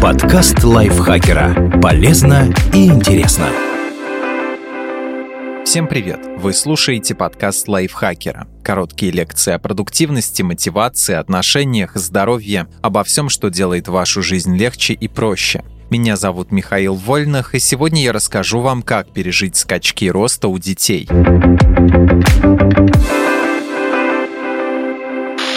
Подкаст лайфхакера. Полезно и интересно. Всем привет! Вы слушаете подкаст лайфхакера. Короткие лекции о продуктивности, мотивации, отношениях, здоровье, обо всем, что делает вашу жизнь легче и проще. Меня зовут Михаил Вольных, и сегодня я расскажу вам, как пережить скачки роста у детей.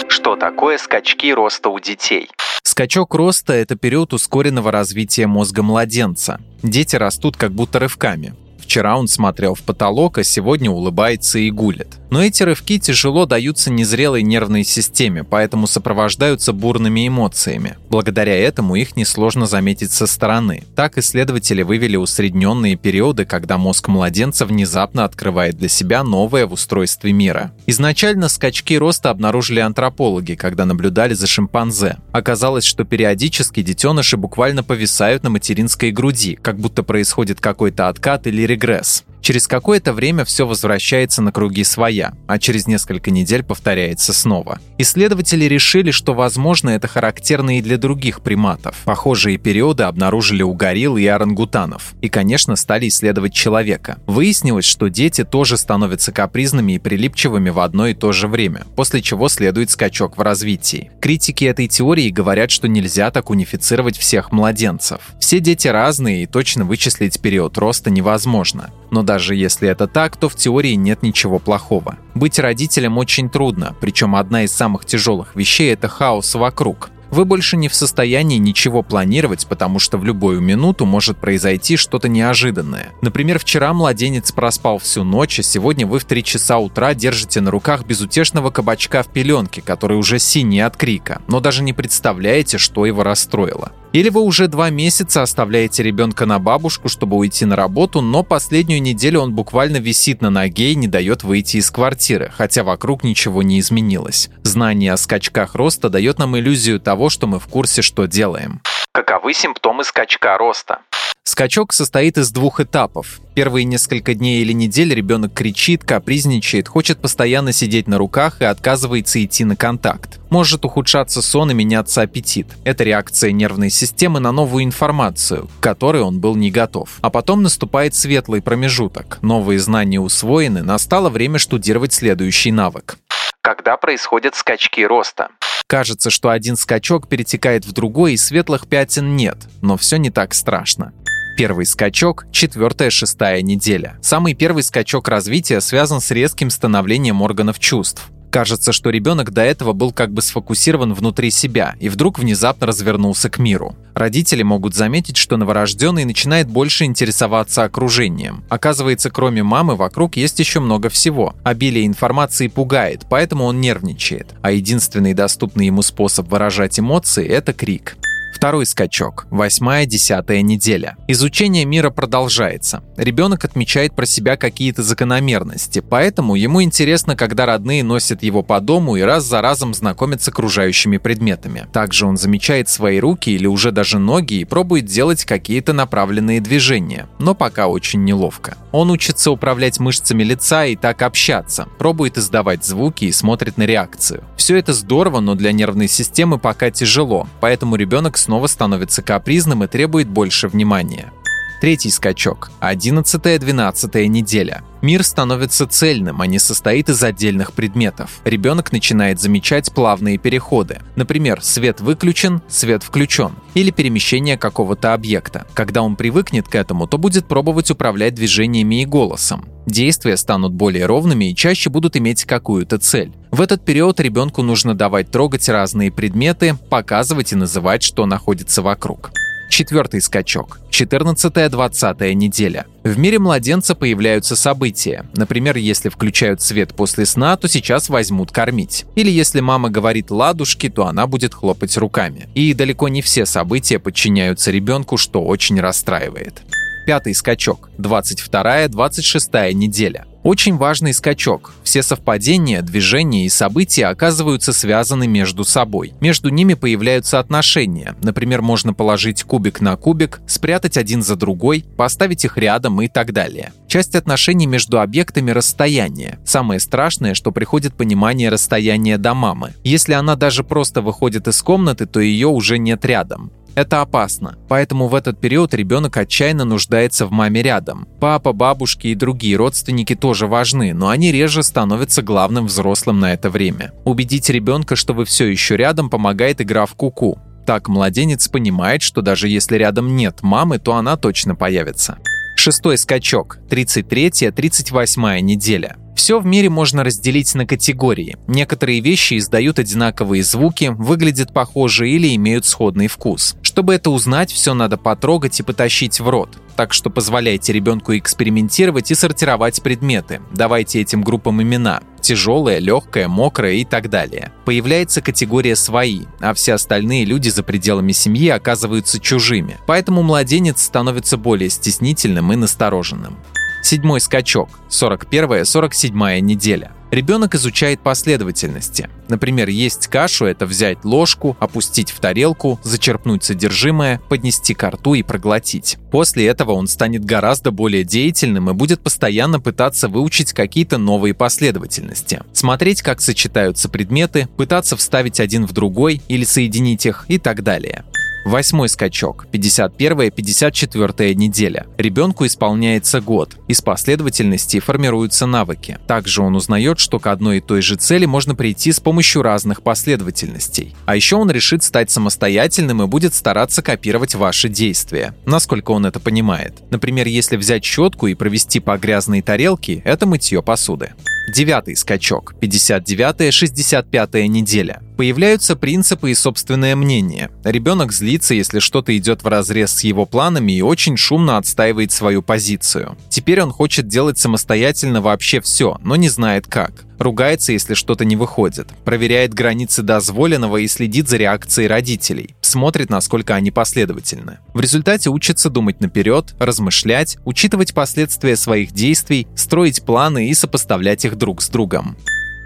Что такое скачки роста у детей? Скачок роста – это период ускоренного развития мозга младенца. Дети растут как будто рывками. Вчера он смотрел в потолок, а сегодня улыбается и гулит. Но эти рывки тяжело даются незрелой нервной системе, поэтому сопровождаются бурными эмоциями. Благодаря этому их несложно заметить со стороны. Так исследователи вывели усредненные периоды, когда мозг младенца внезапно открывает для себя новое в устройстве мира. Изначально скачки роста обнаружили антропологи, когда наблюдали за шимпанзе. Оказалось, что периодически детеныши буквально повисают на материнской груди, как будто происходит какой-то откат или регресс. Через какое-то время все возвращается на круги своя, а через несколько недель повторяется снова. Исследователи решили, что, возможно, это характерно и для других приматов. Похожие периоды обнаружили у горилл и орангутанов. И, конечно, стали исследовать человека. Выяснилось, что дети тоже становятся капризными и прилипчивыми в одно и то же время, после чего следует скачок в развитии. Критики этой теории говорят, что нельзя так унифицировать всех младенцев. Все дети разные, и точно вычислить период роста невозможно. Но даже если это так, то в теории нет ничего плохого. Быть родителем очень трудно, причем одна из самых тяжелых вещей – это хаос вокруг. Вы больше не в состоянии ничего планировать, потому что в любую минуту может произойти что-то неожиданное. Например, вчера младенец проспал всю ночь, а сегодня вы в 3 часа утра держите на руках безутешного кабачка в пеленке, который уже синий от крика, но даже не представляете, что его расстроило. Или вы уже два месяца оставляете ребенка на бабушку, чтобы уйти на работу, но последнюю неделю он буквально висит на ноге и не дает выйти из квартиры, хотя вокруг ничего не изменилось. Знание о скачках роста дает нам иллюзию того, что мы в курсе, что делаем. Каковы симптомы скачка роста? Скачок состоит из двух этапов. Первые несколько дней или недель ребенок кричит, капризничает, хочет постоянно сидеть на руках и отказывается идти на контакт. Может ухудшаться сон и меняться аппетит. Это реакция нервной системы на новую информацию, к которой он был не готов. А потом наступает светлый промежуток. Новые знания усвоены, настало время штудировать следующий навык. Когда происходят скачки роста? Кажется, что один скачок перетекает в другой, и светлых пятен нет, но все не так страшно. Первый скачок – четвертая-шестая неделя. Самый первый скачок развития связан с резким становлением органов чувств. Кажется, что ребенок до этого был как бы сфокусирован внутри себя и вдруг внезапно развернулся к миру. Родители могут заметить, что новорожденный начинает больше интересоваться окружением. Оказывается, кроме мамы вокруг есть еще много всего. Обилие информации пугает, поэтому он нервничает. А единственный доступный ему способ выражать эмоции – это крик. Второй скачок. Восьмая-десятая неделя. Изучение мира продолжается. Ребенок отмечает про себя какие-то закономерности, поэтому ему интересно, когда родные носят его по дому и раз за разом знакомятся с окружающими предметами. Также он замечает свои руки или уже даже ноги и пробует делать какие-то направленные движения, но пока очень неловко. Он учится управлять мышцами лица и так общаться, пробует издавать звуки и смотрит на реакцию. Все это здорово, но для нервной системы пока тяжело, поэтому ребенок снова становится капризным и требует больше внимания. Третий скачок. 11-12 неделя. Мир становится цельным, а не состоит из отдельных предметов. Ребенок начинает замечать плавные переходы. Например, свет выключен, свет включен. Или перемещение какого-то объекта. Когда он привыкнет к этому, то будет пробовать управлять движениями и голосом. Действия станут более ровными и чаще будут иметь какую-то цель. В этот период ребенку нужно давать трогать разные предметы, показывать и называть, что находится вокруг. Четвертый скачок. 14-20 неделя. В мире младенца появляются события. Например, если включают свет после сна, то сейчас возьмут кормить. Или если мама говорит «ладушки», то она будет хлопать руками. И далеко не все события подчиняются ребенку, что очень расстраивает. Пятый скачок. 22-26 неделя. Очень важный скачок. Все совпадения, движения и события оказываются связаны между собой. Между ними появляются отношения. Например, можно положить кубик на кубик, спрятать один за другой, поставить их рядом и так далее. Часть отношений между объектами – расстояние. Самое страшное, что приходит понимание расстояния до мамы. Если она даже просто выходит из комнаты, то ее уже нет рядом. Это опасно, поэтому в этот период ребенок отчаянно нуждается в маме рядом. Папа, бабушки и другие родственники тоже важны, но они реже становятся главным взрослым на это время. Убедить ребенка, что вы все еще рядом, помогает игра в куку. -ку. Так младенец понимает, что даже если рядом нет мамы, то она точно появится. Шестой скачок, 33-38 неделя. Все в мире можно разделить на категории. Некоторые вещи издают одинаковые звуки, выглядят похоже или имеют сходный вкус. Чтобы это узнать, все надо потрогать и потащить в рот. Так что позволяйте ребенку экспериментировать и сортировать предметы. Давайте этим группам имена. Тяжелое, легкое, мокрое и так далее. Появляется категория «свои», а все остальные люди за пределами семьи оказываются чужими. Поэтому младенец становится более стеснительным и настороженным. Седьмой скачок. 41-47 неделя. Ребенок изучает последовательности. Например, есть кашу – это взять ложку, опустить в тарелку, зачерпнуть содержимое, поднести ко рту и проглотить. После этого он станет гораздо более деятельным и будет постоянно пытаться выучить какие-то новые последовательности. Смотреть, как сочетаются предметы, пытаться вставить один в другой или соединить их и так далее. Восьмой скачок, 51-54 неделя. Ребенку исполняется год. Из последовательности формируются навыки. Также он узнает, что к одной и той же цели можно прийти с помощью разных последовательностей. А еще он решит стать самостоятельным и будет стараться копировать ваши действия, насколько он это понимает. Например, если взять щетку и провести по грязной тарелке, это мытье посуды. Девятый скачок, 59-65 неделя. Появляются принципы и собственное мнение. Ребенок злится, если что-то идет в разрез с его планами и очень шумно отстаивает свою позицию. Теперь он хочет делать самостоятельно вообще все, но не знает как. Ругается, если что-то не выходит. Проверяет границы дозволенного и следит за реакцией родителей. Смотрит, насколько они последовательны. В результате учится думать наперед, размышлять, учитывать последствия своих действий, строить планы и сопоставлять их друг с другом.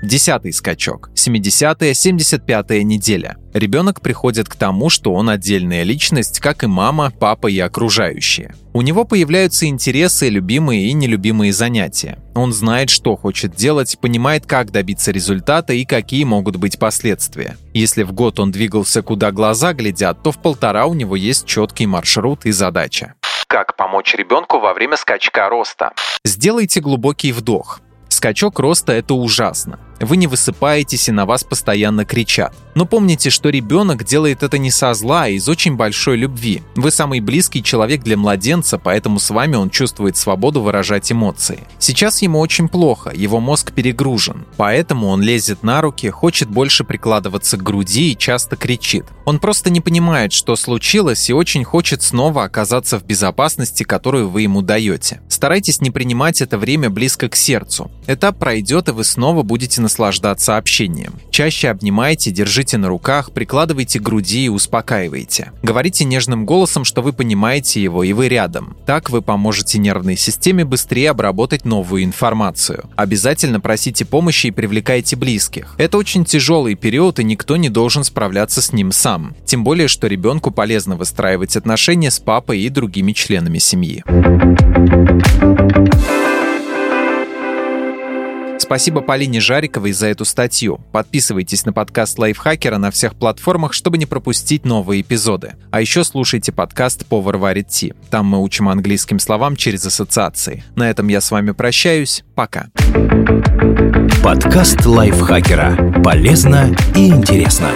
Десятый скачок. 70-75 неделя. Ребенок приходит к тому, что он отдельная личность, как и мама, папа и окружающие. У него появляются интересы, любимые и нелюбимые занятия. Он знает, что хочет делать, понимает, как добиться результата и какие могут быть последствия. Если в год он двигался куда глаза глядят, то в полтора у него есть четкий маршрут и задача. Как помочь ребенку во время скачка роста? Сделайте глубокий вдох. Скачок роста – это ужасно. Вы не высыпаетесь и на вас постоянно кричат. Но помните, что ребенок делает это не со зла, а из очень большой любви. Вы самый близкий человек для младенца, поэтому с вами он чувствует свободу выражать эмоции. Сейчас ему очень плохо, его мозг перегружен. Поэтому он лезет на руки, хочет больше прикладываться к груди и часто кричит. Он просто не понимает, что случилось и очень хочет снова оказаться в безопасности, которую вы ему даете. Старайтесь не принимать это время близко к сердцу. Этап пройдет, и вы снова будете наслаждаться общением. Чаще обнимайте, держите на руках, прикладывайте к груди и успокаивайте. Говорите нежным голосом, что вы понимаете его и вы рядом. Так вы поможете нервной системе быстрее обработать новую информацию. Обязательно просите помощи и привлекайте близких. Это очень тяжелый период, и никто не должен справляться с ним сам. Тем более, что ребенку полезно выстраивать отношения с папой и другими членами семьи. Спасибо Полине Жариковой за эту статью. Подписывайтесь на подкаст Лайфхакера на всех платформах, чтобы не пропустить новые эпизоды. А еще слушайте подкаст «Повар варит Ти». Там мы учим английским словам через ассоциации. На этом я с вами прощаюсь. Пока. Подкаст Лайфхакера. Полезно и интересно.